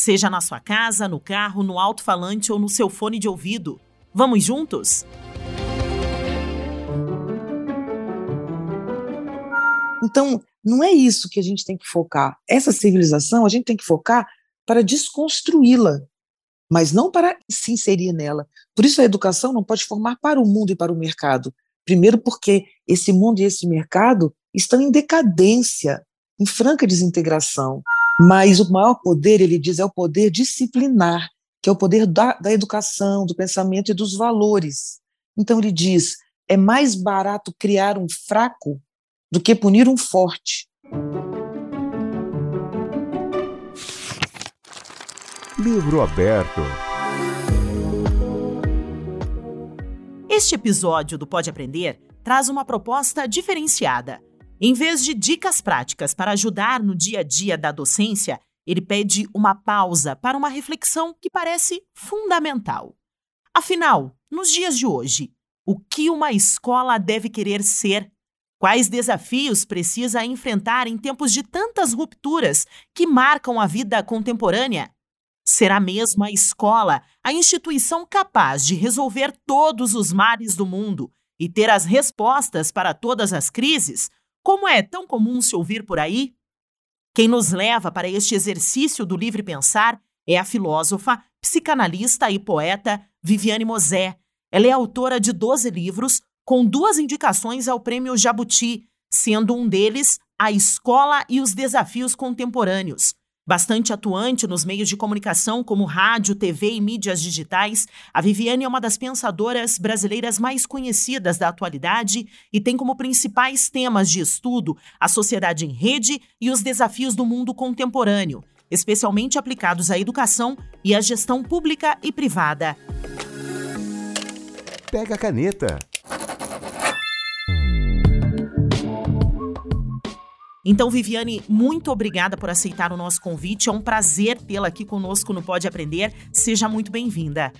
Seja na sua casa, no carro, no alto-falante ou no seu fone de ouvido. Vamos juntos? Então, não é isso que a gente tem que focar. Essa civilização a gente tem que focar para desconstruí-la, mas não para se inserir nela. Por isso a educação não pode formar para o mundo e para o mercado. Primeiro porque esse mundo e esse mercado estão em decadência, em franca desintegração. Mas o maior poder, ele diz, é o poder disciplinar, que é o poder da, da educação, do pensamento e dos valores. Então ele diz, é mais barato criar um fraco do que punir um forte. Livro aberto. Este episódio do Pode Aprender traz uma proposta diferenciada. Em vez de dicas práticas para ajudar no dia a dia da docência, ele pede uma pausa para uma reflexão que parece fundamental. Afinal, nos dias de hoje, o que uma escola deve querer ser? Quais desafios precisa enfrentar em tempos de tantas rupturas que marcam a vida contemporânea? Será mesmo a escola a instituição capaz de resolver todos os males do mundo e ter as respostas para todas as crises, como é tão comum se ouvir por aí? Quem nos leva para este exercício do livre pensar é a filósofa, psicanalista e poeta Viviane Mosé. Ela é autora de 12 livros, com duas indicações ao Prêmio Jabuti, sendo um deles A Escola e os Desafios Contemporâneos. Bastante atuante nos meios de comunicação como rádio, TV e mídias digitais, a Viviane é uma das pensadoras brasileiras mais conhecidas da atualidade e tem como principais temas de estudo a sociedade em rede e os desafios do mundo contemporâneo, especialmente aplicados à educação e à gestão pública e privada. Pega a caneta. Então, Viviane, muito obrigada por aceitar o nosso convite. É um prazer tê-la aqui conosco no Pode Aprender. Seja muito bem-vinda.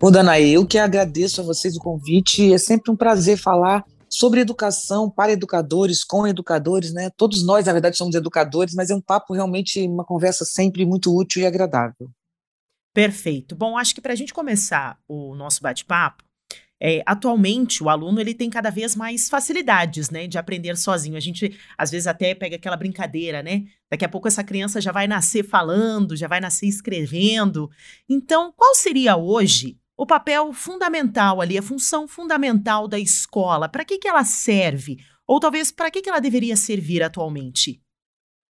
Ô, Danaí, eu que agradeço a vocês o convite. É sempre um prazer falar sobre educação para educadores, com educadores, né? Todos nós, na verdade, somos educadores, mas é um papo realmente, uma conversa sempre muito útil e agradável. Perfeito. Bom, acho que para a gente começar o nosso bate-papo, é, atualmente, o aluno ele tem cada vez mais facilidades, né, de aprender sozinho. A gente, às vezes, até pega aquela brincadeira, né? Daqui a pouco essa criança já vai nascer falando, já vai nascer escrevendo. Então, qual seria hoje o papel fundamental ali, a função fundamental da escola? Para que, que ela serve? Ou talvez para que, que ela deveria servir atualmente?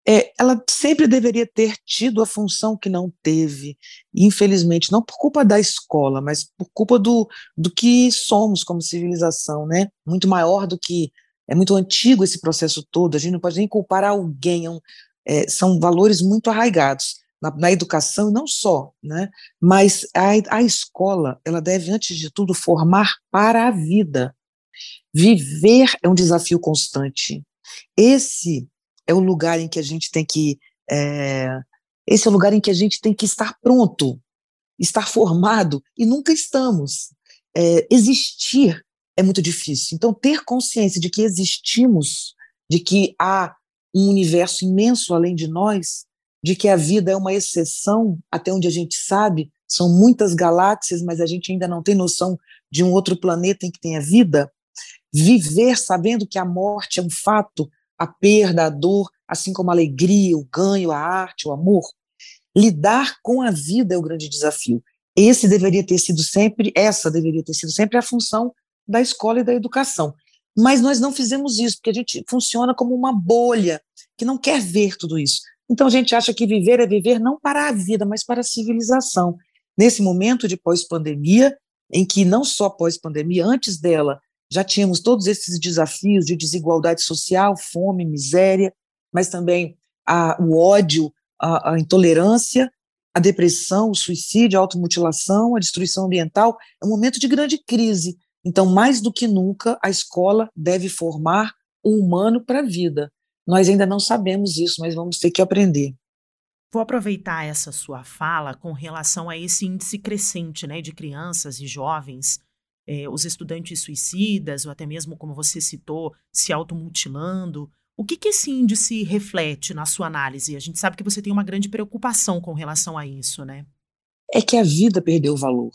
É, ela sempre deveria ter tido a função que não teve, infelizmente, não por culpa da escola, mas por culpa do, do que somos como civilização, né? Muito maior do que. É muito antigo esse processo todo, a gente não pode nem culpar alguém, é um, é, são valores muito arraigados na, na, educação, não só, né? mas a, a escola, ela deve, antes de tudo, formar para a vida. Viver é um desafio constante. Esse é o lugar em que a gente tem que. É, esse é o lugar em que a gente tem que estar pronto, estar formado, e nunca estamos. É, existir é muito difícil. Então, ter consciência de que existimos, de que há um universo imenso além de nós, de que a vida é uma exceção, até onde a gente sabe, são muitas galáxias, mas a gente ainda não tem noção de um outro planeta em que tenha vida. Viver sabendo que a morte é um fato, a perda, a dor, assim como a alegria, o ganho, a arte, o amor. Lidar com a vida é o grande desafio. Esse deveria ter sido sempre, essa deveria ter sido sempre a função da escola e da educação. Mas nós não fizemos isso, porque a gente funciona como uma bolha que não quer ver tudo isso. Então a gente acha que viver é viver não para a vida, mas para a civilização. Nesse momento de pós-pandemia, em que não só pós-pandemia, antes dela, já tínhamos todos esses desafios de desigualdade social, fome, miséria, mas também a, o ódio, a, a intolerância, a depressão, o suicídio, a automutilação, a destruição ambiental, é um momento de grande crise. Então, mais do que nunca, a escola deve formar o humano para a vida. Nós ainda não sabemos isso, mas vamos ter que aprender. Vou aproveitar essa sua fala com relação a esse índice crescente né, de crianças e jovens, eh, os estudantes suicidas, ou até mesmo, como você citou, se automutilando. O que, que esse índice reflete na sua análise? A gente sabe que você tem uma grande preocupação com relação a isso, né? É que a vida perdeu valor.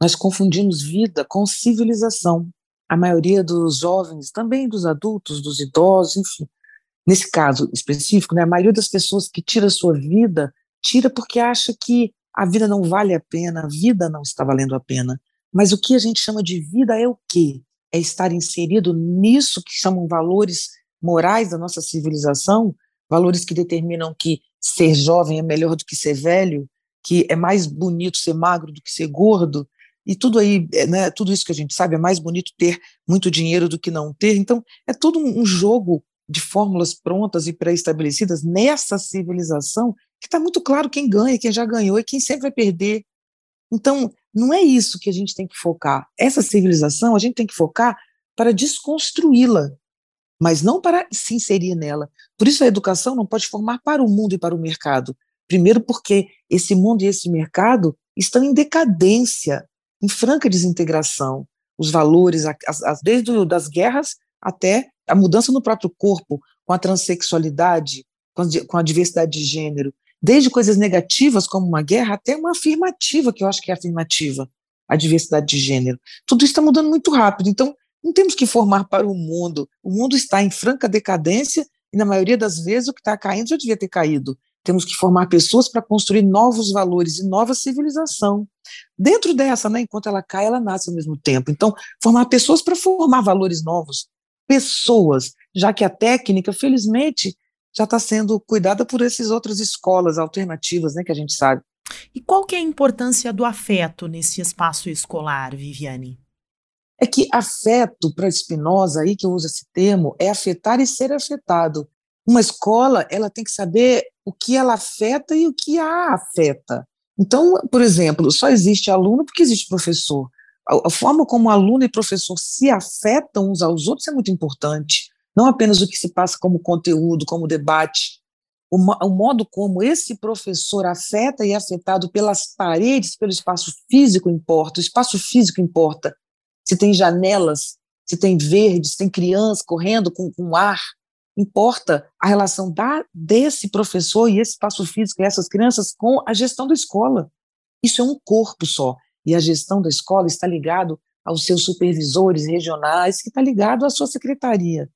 Nós confundimos vida com civilização. A maioria dos jovens, também dos adultos, dos idosos, enfim. Nesse caso específico, né, a maioria das pessoas que tira a sua vida, tira porque acha que a vida não vale a pena, a vida não está valendo a pena. Mas o que a gente chama de vida é o quê? É estar inserido nisso que chamam valores morais da nossa civilização, valores que determinam que ser jovem é melhor do que ser velho, que é mais bonito ser magro do que ser gordo, e tudo aí, é, né, tudo isso que a gente sabe, é mais bonito ter muito dinheiro do que não ter. Então, é todo um jogo de fórmulas prontas e pré-estabelecidas nessa civilização que está muito claro quem ganha, quem já ganhou e quem sempre vai perder. Então, não é isso que a gente tem que focar. Essa civilização a gente tem que focar para desconstruí-la, mas não para se inserir nela. Por isso a educação não pode formar para o mundo e para o mercado. Primeiro porque esse mundo e esse mercado estão em decadência, em franca desintegração. Os valores, as, as, desde das guerras até a mudança no próprio corpo, com a transexualidade, com a, com a diversidade de gênero, desde coisas negativas como uma guerra até uma afirmativa, que eu acho que é afirmativa, a diversidade de gênero. Tudo isso está mudando muito rápido. Então, não temos que formar para o mundo. O mundo está em franca decadência e, na maioria das vezes, o que está caindo já devia ter caído. Temos que formar pessoas para construir novos valores e nova civilização. Dentro dessa, né, enquanto ela cai, ela nasce ao mesmo tempo. Então, formar pessoas para formar valores novos. Pessoas, já que a técnica, felizmente, já está sendo cuidada por essas outras escolas alternativas, né, que a gente sabe. E qual que é a importância do afeto nesse espaço escolar, Viviane? É que afeto, para Spinoza, aí que eu uso esse termo, é afetar e ser afetado. Uma escola, ela tem que saber o que ela afeta e o que a afeta. Então, por exemplo, só existe aluno porque existe professor. A, a forma como aluno e professor se afetam uns aos outros é muito importante. Não apenas o que se passa como conteúdo, como debate. O, o modo como esse professor afeta e é afetado pelas paredes, pelo espaço físico importa. O espaço físico importa. Se tem janelas, se tem verde, se tem criança correndo com, com ar, importa a relação da, desse professor e esse espaço físico e essas crianças com a gestão da escola. Isso é um corpo só. E a gestão da escola está ligado aos seus supervisores regionais, que está ligado à sua secretaria.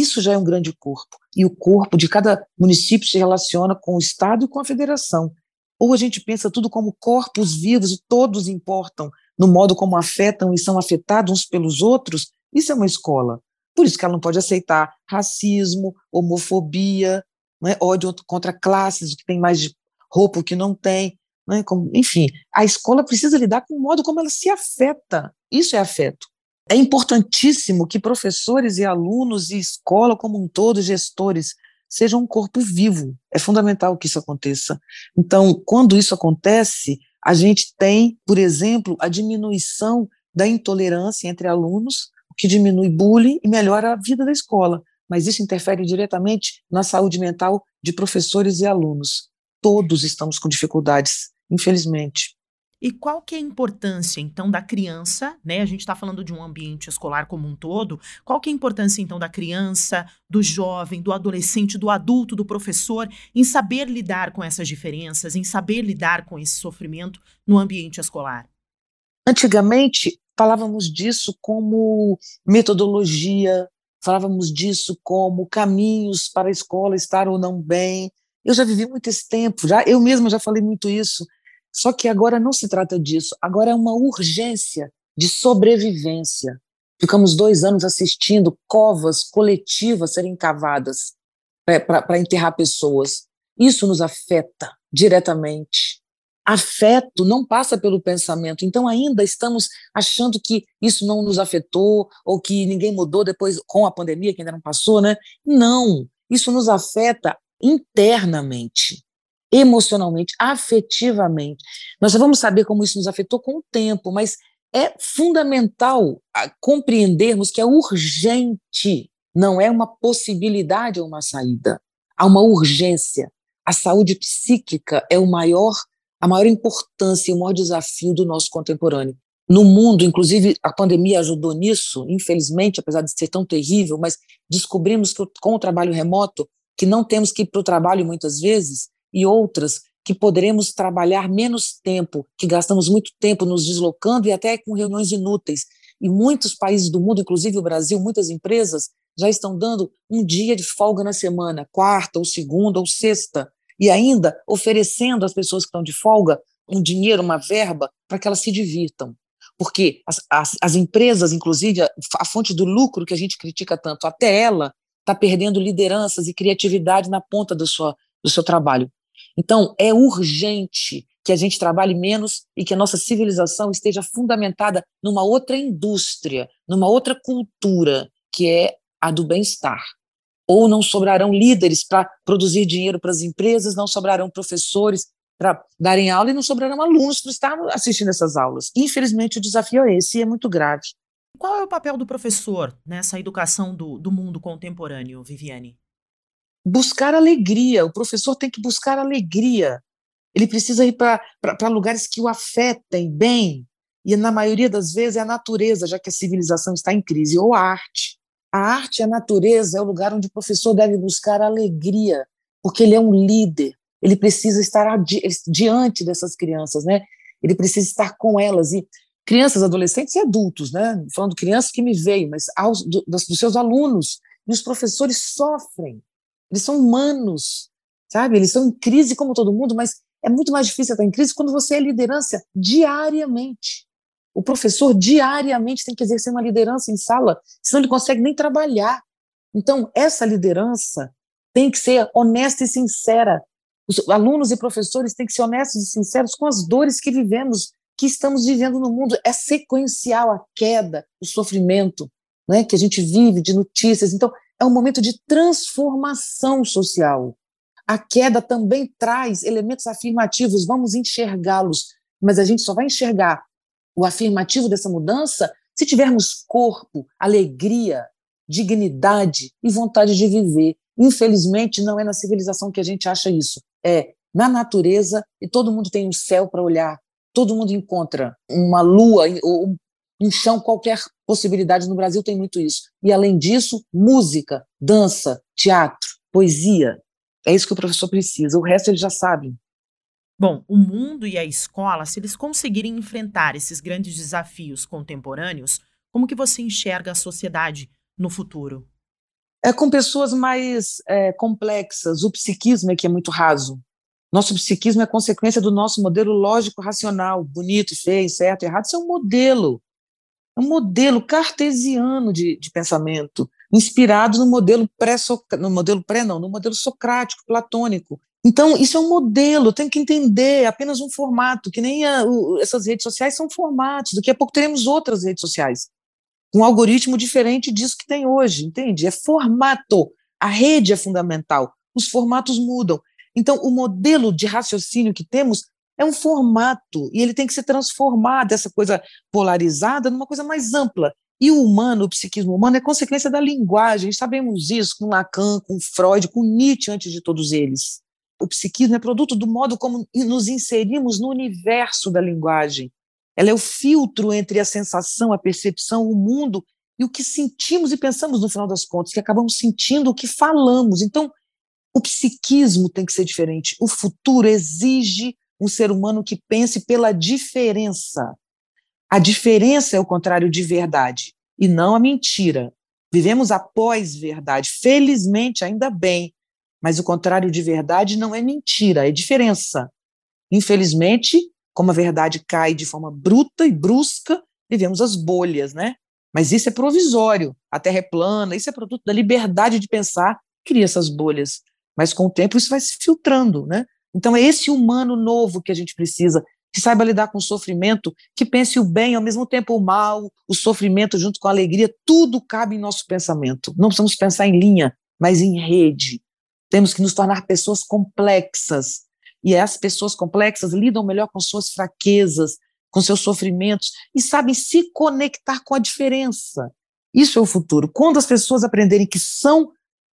Isso já é um grande corpo. E o corpo de cada município se relaciona com o Estado e com a federação. Ou a gente pensa tudo como corpos vivos e todos importam no modo como afetam e são afetados uns pelos outros, isso é uma escola. Por isso que ela não pode aceitar racismo, homofobia, né, ódio contra classes, o que tem mais de roupa, o que não tem. Né, como, enfim, a escola precisa lidar com o modo como ela se afeta. Isso é afeto. É importantíssimo que professores e alunos e escola como um todo, gestores, sejam um corpo vivo. É fundamental que isso aconteça. Então, quando isso acontece, a gente tem, por exemplo, a diminuição da intolerância entre alunos, o que diminui bullying e melhora a vida da escola. Mas isso interfere diretamente na saúde mental de professores e alunos. Todos estamos com dificuldades, infelizmente. E qual que é a importância, então, da criança, né? A gente está falando de um ambiente escolar como um todo. Qual que é a importância, então, da criança, do jovem, do adolescente, do adulto, do professor, em saber lidar com essas diferenças, em saber lidar com esse sofrimento no ambiente escolar? Antigamente, falávamos disso como metodologia, falávamos disso como caminhos para a escola estar ou não bem. Eu já vivi muito esse tempo, já eu mesma já falei muito isso. Só que agora não se trata disso, agora é uma urgência de sobrevivência. Ficamos dois anos assistindo covas coletivas serem cavadas para enterrar pessoas. Isso nos afeta diretamente. Afeto não passa pelo pensamento, então ainda estamos achando que isso não nos afetou ou que ninguém mudou depois com a pandemia, que ainda não passou, né? Não, isso nos afeta internamente emocionalmente, afetivamente. Nós já vamos saber como isso nos afetou com o tempo, mas é fundamental compreendermos que é urgente, não é uma possibilidade ou uma saída. Há uma urgência. A saúde psíquica é o maior, a maior importância e o maior desafio do nosso contemporâneo. No mundo, inclusive, a pandemia ajudou nisso, infelizmente, apesar de ser tão terrível, mas descobrimos que com o trabalho remoto, que não temos que ir para o trabalho muitas vezes, e outras que poderemos trabalhar menos tempo, que gastamos muito tempo nos deslocando e até com reuniões inúteis. E muitos países do mundo, inclusive o Brasil, muitas empresas já estão dando um dia de folga na semana, quarta ou segunda ou sexta, e ainda oferecendo às pessoas que estão de folga um dinheiro, uma verba, para que elas se divirtam. Porque as, as, as empresas, inclusive, a, a fonte do lucro que a gente critica tanto, até ela está perdendo lideranças e criatividade na ponta do, sua, do seu trabalho. Então, é urgente que a gente trabalhe menos e que a nossa civilização esteja fundamentada numa outra indústria, numa outra cultura, que é a do bem-estar. Ou não sobrarão líderes para produzir dinheiro para as empresas, não sobrarão professores para darem aula e não sobrarão alunos para estar assistindo essas aulas. Infelizmente, o desafio é esse e é muito grave. Qual é o papel do professor nessa educação do, do mundo contemporâneo, Viviane? Buscar alegria. O professor tem que buscar alegria. Ele precisa ir para lugares que o afetem bem. E, na maioria das vezes, é a natureza, já que a civilização está em crise, ou a arte. A arte e a natureza é o lugar onde o professor deve buscar alegria, porque ele é um líder. Ele precisa estar diante dessas crianças, né? Ele precisa estar com elas. E crianças, adolescentes e adultos, né? Falando crianças que me veio, mas aos, do, dos seus alunos. E os professores sofrem eles são humanos, sabe? Eles estão em crise como todo mundo, mas é muito mais difícil estar em crise quando você é liderança diariamente. O professor diariamente tem que exercer uma liderança em sala, senão ele consegue nem trabalhar. Então, essa liderança tem que ser honesta e sincera. Os alunos e professores têm que ser honestos e sinceros com as dores que vivemos, que estamos vivendo no mundo. É sequencial a queda, o sofrimento né, que a gente vive de notícias. Então, é um momento de transformação social. A queda também traz elementos afirmativos, vamos enxergá-los, mas a gente só vai enxergar o afirmativo dessa mudança se tivermos corpo, alegria, dignidade e vontade de viver. Infelizmente, não é na civilização que a gente acha isso. É na natureza e todo mundo tem um céu para olhar, todo mundo encontra uma lua ou um chão qualquer possibilidade no Brasil tem muito isso. E além disso, música, dança, teatro, poesia. É isso que o professor precisa. O resto ele já sabe. Bom, o mundo e a escola, se eles conseguirem enfrentar esses grandes desafios contemporâneos, como que você enxerga a sociedade no futuro? É com pessoas mais é, complexas. O psiquismo é que é muito raso. Nosso psiquismo é consequência do nosso modelo lógico-racional, bonito, feio, certo, errado. Isso é um modelo é um modelo cartesiano de, de pensamento, inspirado no modelo pré no modelo pré não, no modelo socrático, platônico. Então, isso é um modelo, tem que entender, é apenas um formato, que nem a, o, essas redes sociais são formatos, daqui a pouco teremos outras redes sociais, com um algoritmo diferente disso que tem hoje, entende? É formato, a rede é fundamental, os formatos mudam. Então, o modelo de raciocínio que temos é um formato e ele tem que se transformar dessa coisa polarizada numa coisa mais ampla. E o humano, o psiquismo humano, é consequência da linguagem. Sabemos isso com Lacan, com Freud, com Nietzsche, antes de todos eles. O psiquismo é produto do modo como nos inserimos no universo da linguagem. Ela é o filtro entre a sensação, a percepção, o mundo e o que sentimos e pensamos no final das contas, que acabamos sentindo o que falamos. Então, o psiquismo tem que ser diferente. O futuro exige um ser humano que pense pela diferença. A diferença é o contrário de verdade e não a mentira. Vivemos após verdade, felizmente, ainda bem, mas o contrário de verdade não é mentira, é diferença. Infelizmente, como a verdade cai de forma bruta e brusca, vivemos as bolhas, né? Mas isso é provisório, a Terra é plana, isso é produto da liberdade de pensar, cria essas bolhas. Mas com o tempo isso vai se filtrando, né? Então, é esse humano novo que a gente precisa, que saiba lidar com o sofrimento, que pense o bem, ao mesmo tempo o mal, o sofrimento junto com a alegria, tudo cabe em nosso pensamento. Não precisamos pensar em linha, mas em rede. Temos que nos tornar pessoas complexas. e as pessoas complexas lidam melhor com suas fraquezas, com seus sofrimentos e sabem se conectar com a diferença. Isso é o futuro. Quando as pessoas aprenderem que são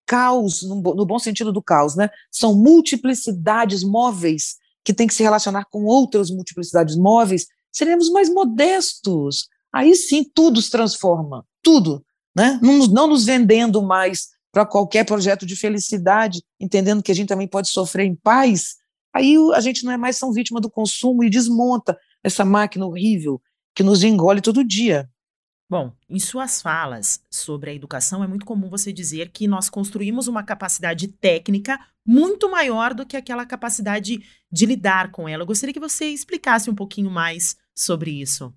caos, no, bom sentido do caos, né? São multiplicidades móveis que têm que se relacionar com outras multiplicidades móveis, seremos mais modestos. Aí sim tudo se transforma, tudo, né? Não, não nos vendendo mais para qualquer projeto de felicidade, entendendo que a gente também pode sofrer em paz. Aí a gente não é mais tão vítima do consumo e desmonta essa máquina horrível que nos engole todo dia. Bom, em suas falas sobre a educação, é muito comum você dizer que nós construímos uma capacidade técnica muito maior do que aquela capacidade de lidar com ela. Eu gostaria que você explicasse um pouquinho mais sobre isso.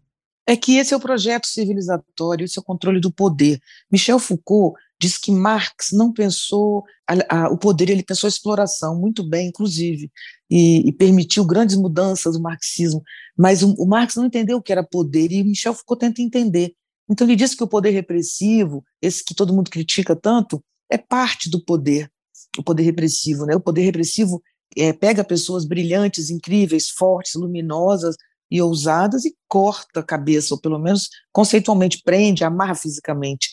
É que esse é o projeto civilizatório, esse é o controle do poder. Michel Foucault diz que Marx não pensou a, a, o poder, ele pensou a exploração, muito bem, inclusive, e, e permitiu grandes mudanças do marxismo, mas o, o Marx não entendeu o que era poder, e Michel Foucault tenta entender. Então ele diz que o poder repressivo, esse que todo mundo critica tanto, é parte do poder, o poder repressivo, né? O poder repressivo é, pega pessoas brilhantes, incríveis, fortes, luminosas e ousadas e corta a cabeça, ou pelo menos conceitualmente prende, amarra fisicamente.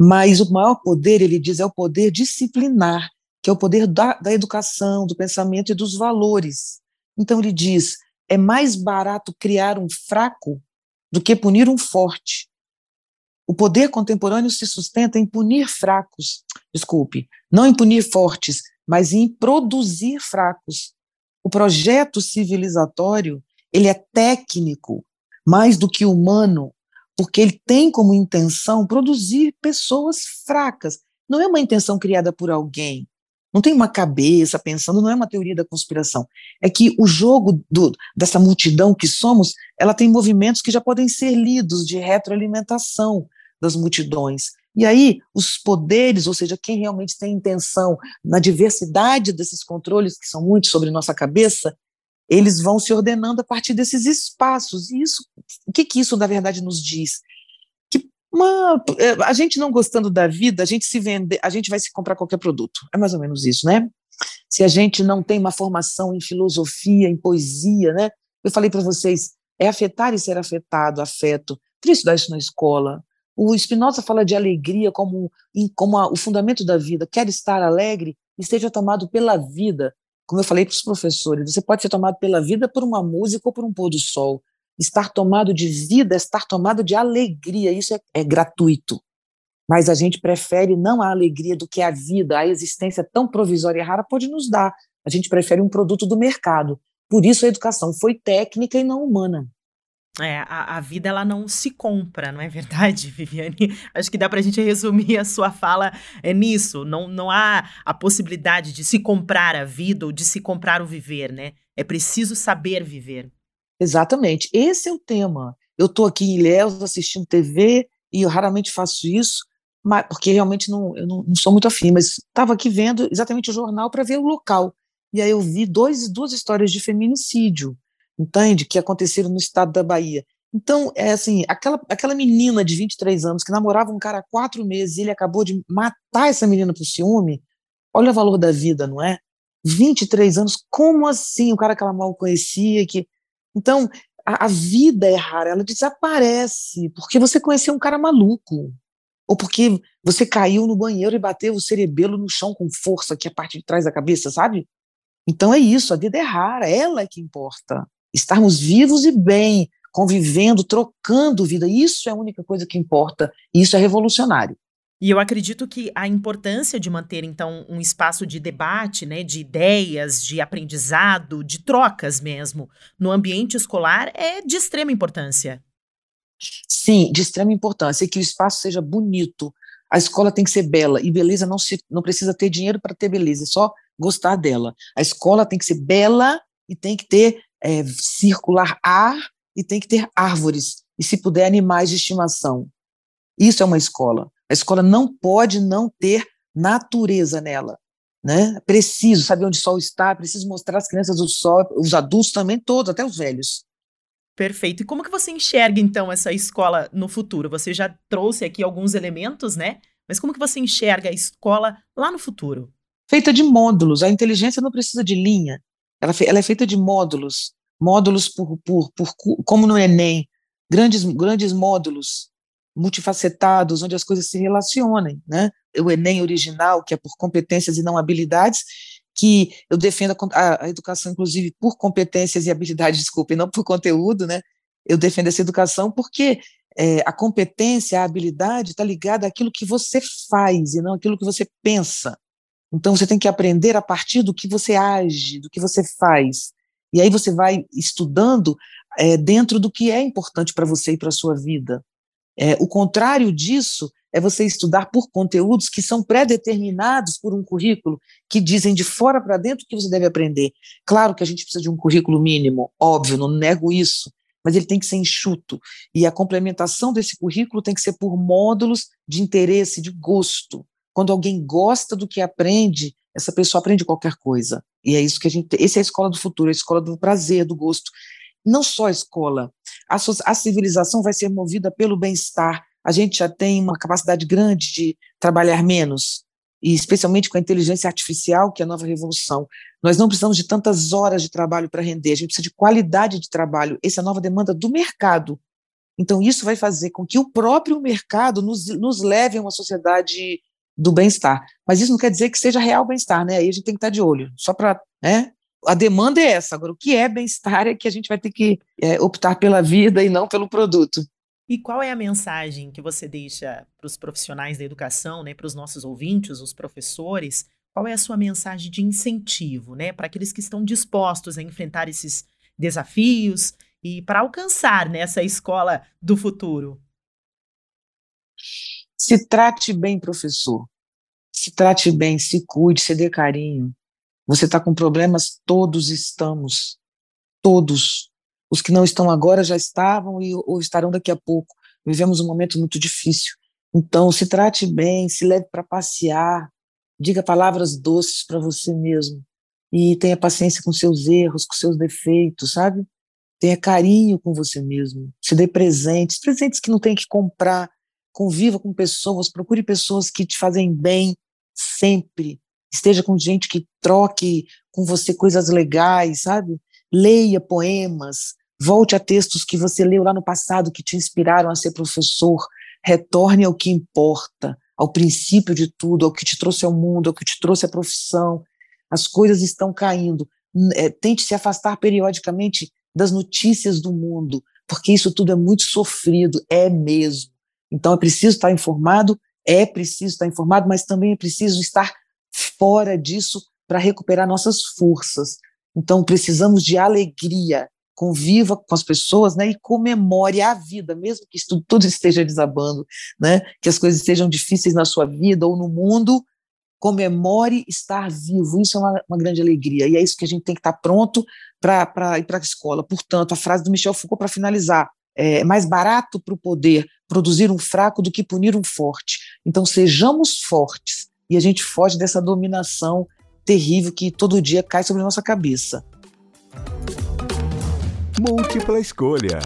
Mas o maior poder, ele diz, é o poder disciplinar, que é o poder da, da educação, do pensamento e dos valores. Então ele diz: é mais barato criar um fraco do que punir um forte. O poder contemporâneo se sustenta em punir fracos, desculpe, não em punir fortes, mas em produzir fracos. O projeto civilizatório, ele é técnico, mais do que humano, porque ele tem como intenção produzir pessoas fracas. Não é uma intenção criada por alguém. Não tem uma cabeça pensando, não é uma teoria da conspiração. É que o jogo do, dessa multidão que somos, ela tem movimentos que já podem ser lidos de retroalimentação, das multidões. E aí, os poderes, ou seja, quem realmente tem intenção na diversidade desses controles, que são muitos sobre nossa cabeça, eles vão se ordenando a partir desses espaços. E isso, o que, que isso, na verdade, nos diz? Que uma, é, a gente não gostando da vida, a gente se vende, a gente vai se comprar qualquer produto. É mais ou menos isso, né? Se a gente não tem uma formação em filosofia, em poesia, né? Eu falei para vocês, é afetar e ser afetado, afeto. Queria estudar isso na escola, o Spinoza fala de alegria como, como a, o fundamento da vida. Quer estar alegre e seja tomado pela vida. Como eu falei para os professores, você pode ser tomado pela vida por uma música ou por um pôr do sol. Estar tomado de vida é estar tomado de alegria. Isso é, é gratuito. Mas a gente prefere não a alegria do que a vida, a existência tão provisória e rara pode nos dar. A gente prefere um produto do mercado. Por isso a educação foi técnica e não humana. É, a, a, vida ela não se compra, não é verdade, Viviane? Acho que dá para a gente resumir a sua fala é, nisso. Não, não há a possibilidade de se comprar a vida ou de se comprar o viver, né? É preciso saber viver. Exatamente. Esse é o tema. Eu estou aqui em Ilhéus assistindo TV e eu raramente faço isso, mas, porque realmente não, eu não, não sou muito afim, mas estava aqui vendo exatamente o jornal para ver o local. E aí eu vi dois, duas histórias de feminicídio entende? Que aconteceram no estado da Bahia. Então, é assim, aquela, aquela menina de 23 anos que namorava um cara há quatro meses e ele acabou de matar essa menina por ciúme, olha o valor da vida, não é? 23 anos, como assim? O cara que ela mal conhecia, que... Então, a, a vida é rara, ela desaparece, porque você conheceu um cara maluco, ou porque você caiu no banheiro e bateu o cerebelo no chão com força, que é a parte de trás da cabeça, sabe? Então é isso, a vida é rara, ela é que importa estarmos vivos e bem, convivendo, trocando vida. Isso é a única coisa que importa. E isso é revolucionário. E eu acredito que a importância de manter, então, um espaço de debate, né, de ideias, de aprendizado, de trocas mesmo, no ambiente escolar é de extrema importância. Sim, de extrema importância. E que o espaço seja bonito. A escola tem que ser bela. E beleza não, se, não precisa ter dinheiro para ter beleza, é só gostar dela. A escola tem que ser bela e tem que ter é, circular ar e tem que ter árvores, e se puder, animais de estimação. Isso é uma escola. A escola não pode não ter natureza nela. Né? Preciso saber onde o sol está, preciso mostrar às crianças o sol, os adultos também, todos, até os velhos. Perfeito. E como que você enxerga, então, essa escola no futuro? Você já trouxe aqui alguns elementos, né? Mas como que você enxerga a escola lá no futuro? Feita de módulos. A inteligência não precisa de linha. Ela, ela é feita de módulos, módulos por, por, por como no Enem, grandes, grandes módulos multifacetados, onde as coisas se relacionem, né? O Enem original, que é por competências e não habilidades, que eu defendo a, a educação, inclusive, por competências e habilidades, desculpe, não por conteúdo, né? Eu defendo essa educação porque é, a competência, a habilidade está ligada àquilo que você faz e não àquilo que você pensa. Então você tem que aprender a partir do que você age, do que você faz. E aí você vai estudando é, dentro do que é importante para você e para a sua vida. É, o contrário disso é você estudar por conteúdos que são pré-determinados por um currículo que dizem de fora para dentro o que você deve aprender. Claro que a gente precisa de um currículo mínimo, óbvio, não nego isso, mas ele tem que ser enxuto. E a complementação desse currículo tem que ser por módulos de interesse, de gosto. Quando alguém gosta do que aprende, essa pessoa aprende qualquer coisa. E é isso que a gente. Essa é a escola do futuro, a escola do prazer, do gosto. Não só a escola. A, a civilização vai ser movida pelo bem-estar. A gente já tem uma capacidade grande de trabalhar menos, e especialmente com a inteligência artificial, que é a nova revolução. Nós não precisamos de tantas horas de trabalho para render, a gente precisa de qualidade de trabalho. Essa é a nova demanda do mercado. Então, isso vai fazer com que o próprio mercado nos, nos leve a uma sociedade do bem-estar. Mas isso não quer dizer que seja real bem-estar, né? Aí a gente tem que estar de olho, só para. Né? A demanda é essa. Agora, o que é bem-estar é que a gente vai ter que é, optar pela vida e não pelo produto. E qual é a mensagem que você deixa para os profissionais da educação, né, para os nossos ouvintes, os professores? Qual é a sua mensagem de incentivo, né, para aqueles que estão dispostos a enfrentar esses desafios e para alcançar né, essa escola do futuro? Se trate bem, professor. Se trate bem, se cuide, se dê carinho. Você está com problemas? Todos estamos. Todos. Os que não estão agora já estavam e, ou estarão daqui a pouco. Vivemos um momento muito difícil. Então, se trate bem, se leve para passear, diga palavras doces para você mesmo e tenha paciência com seus erros, com seus defeitos, sabe? Tenha carinho com você mesmo. Se dê presentes, presentes que não tem que comprar. Conviva com pessoas, procure pessoas que te fazem bem sempre. Esteja com gente que troque com você coisas legais, sabe? Leia poemas, Volte a textos que você leu lá no passado que te inspiraram a ser professor. Retorne ao que importa, ao princípio de tudo, ao que te trouxe ao mundo, ao que te trouxe a profissão. As coisas estão caindo. É, tente se afastar periodicamente das notícias do mundo, porque isso tudo é muito sofrido, é mesmo. Então é preciso estar informado, é preciso estar informado, mas também é preciso estar fora disso para recuperar nossas forças. Então precisamos de alegria, conviva com as pessoas, né, e comemore a vida, mesmo que isso tudo esteja desabando, né, que as coisas estejam difíceis na sua vida ou no mundo, comemore estar vivo, isso é uma, uma grande alegria, e é isso que a gente tem que estar pronto para ir para a escola. Portanto, a frase do Michel Foucault para finalizar, é mais barato para o poder produzir um fraco do que punir um forte. Então, sejamos fortes, e a gente foge dessa dominação terrível que todo dia cai sobre a nossa cabeça. Múltipla escolha.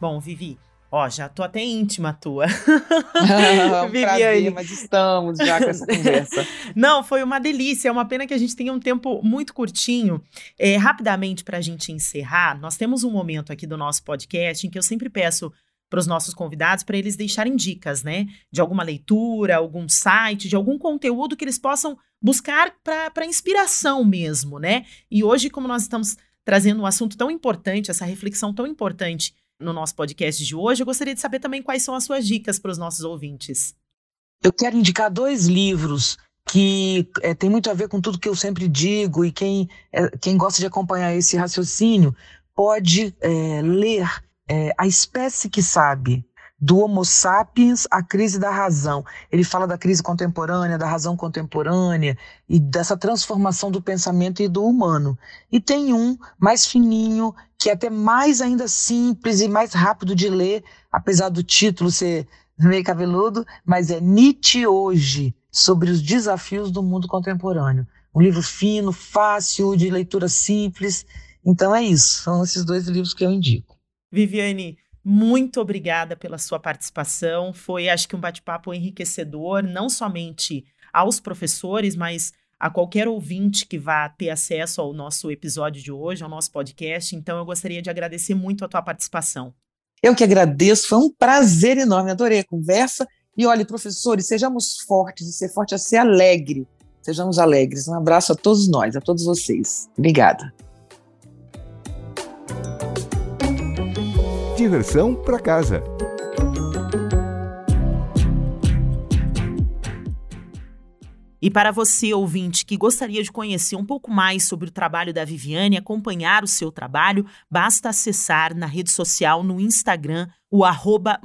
Bom, Vivi, ó, já tô até íntima tua. um prazer, mas estamos já com essa conversa. Não, foi uma delícia. É uma pena que a gente tenha um tempo muito curtinho. É, rapidamente, para a gente encerrar, nós temos um momento aqui do nosso podcast em que eu sempre peço para os nossos convidados para eles deixarem dicas, né? De alguma leitura, algum site, de algum conteúdo que eles possam buscar para inspiração mesmo, né? E hoje, como nós estamos trazendo um assunto tão importante, essa reflexão tão importante no nosso podcast de hoje, eu gostaria de saber também quais são as suas dicas para os nossos ouvintes. Eu quero indicar dois livros que é, tem muito a ver com tudo que eu sempre digo e quem, é, quem gosta de acompanhar esse raciocínio pode é, ler A Espécie que Sabe, do Homo sapiens à crise da razão. Ele fala da crise contemporânea, da razão contemporânea e dessa transformação do pensamento e do humano. E tem um mais fininho, que é até mais ainda simples e mais rápido de ler, apesar do título ser meio cabeludo, mas é Nietzsche hoje, sobre os desafios do mundo contemporâneo. Um livro fino, fácil, de leitura simples. Então é isso, são esses dois livros que eu indico. Viviane, muito obrigada pela sua participação. Foi, acho que, um bate-papo enriquecedor, não somente aos professores, mas a qualquer ouvinte que vá ter acesso ao nosso episódio de hoje, ao nosso podcast. Então, eu gostaria de agradecer muito a tua participação. Eu que agradeço, foi um prazer enorme, adorei a conversa. E olhe, professores, sejamos fortes, e ser forte é ser alegre. Sejamos alegres. Um abraço a todos nós, a todos vocês. Obrigada. Diversão para casa. E para você, ouvinte, que gostaria de conhecer um pouco mais sobre o trabalho da Viviane, acompanhar o seu trabalho, basta acessar na rede social, no Instagram, o arroba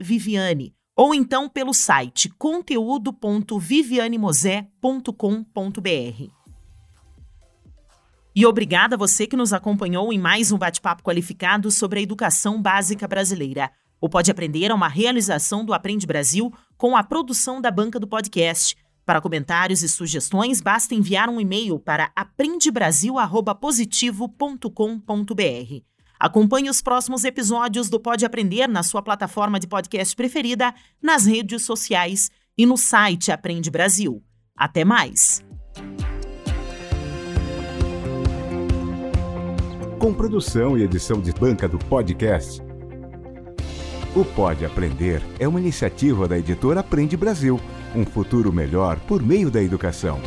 Viviane, ou então pelo site conteúdo.vivianemosé.com.br. E obrigada a você que nos acompanhou em mais um bate-papo qualificado sobre a educação básica brasileira. O Pode Aprender é uma realização do Aprende Brasil com a produção da banca do podcast. Para comentários e sugestões, basta enviar um e-mail para aprendebrasil@positivo.com.br. Acompanhe os próximos episódios do Pode Aprender na sua plataforma de podcast preferida, nas redes sociais e no site Aprende Brasil. Até mais! Com produção e edição de banca do podcast. O Pode Aprender é uma iniciativa da editora Aprende Brasil um futuro melhor por meio da educação.